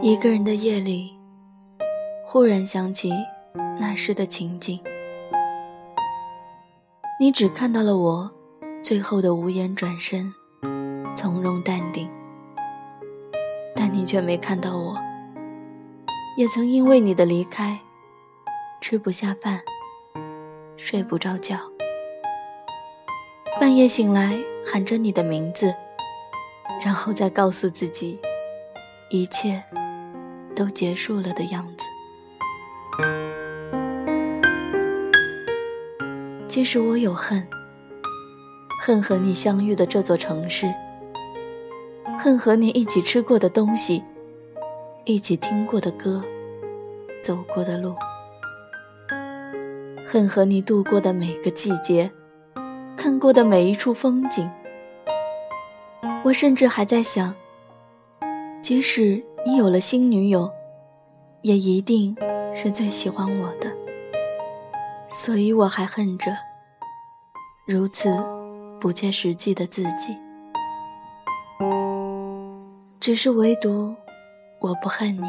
一个人的夜里，忽然想起那时的情景。你只看到了我最后的无言转身，从容淡定，但你却没看到我，也曾因为你的离开，吃不下饭，睡不着觉，半夜醒来喊着你的名字，然后再告诉自己，一切都结束了的样子。其实我有恨，恨和你相遇的这座城市，恨和你一起吃过的东西，一起听过的歌，走过的路，恨和你度过的每个季节，看过的每一处风景。我甚至还在想，即使你有了新女友，也一定是最喜欢我的，所以我还恨着。如此不切实际的自己，只是唯独我不恨你，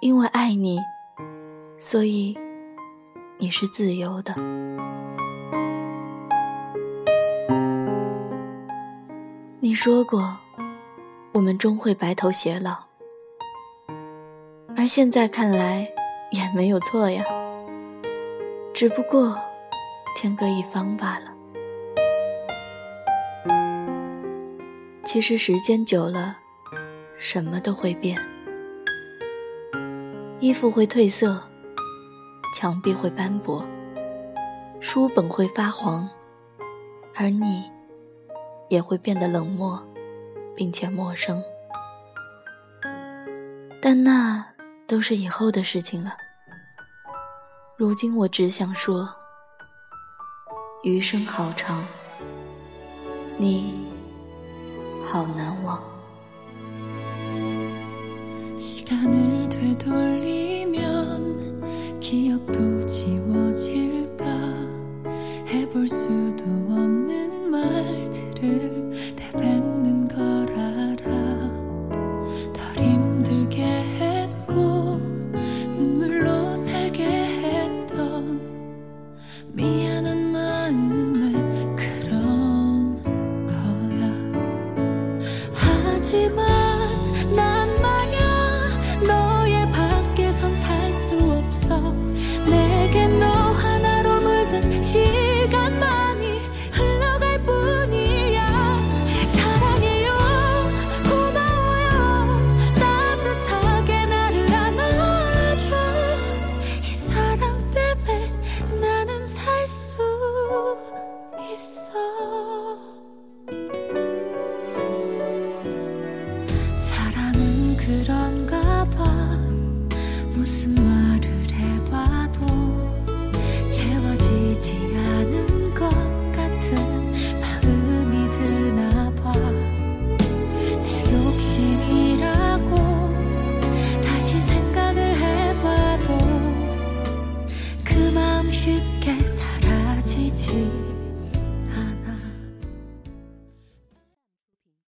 因为爱你，所以你是自由的。你说过，我们终会白头偕老，而现在看来也没有错呀，只不过。天各一方罢了。其实时间久了，什么都会变。衣服会褪色，墙壁会斑驳，书本会发黄，而你也会变得冷漠，并且陌生。但那都是以后的事情了。如今我只想说。余生好长，你好难忘。yeah 사랑은 그런가 봐. 무슨 말을 해봐도 채워지지 않은 것 같은 마음이 드나 봐내 욕심이라고 다시 생각을 해봐도 그 마음 쉽게 사라지지.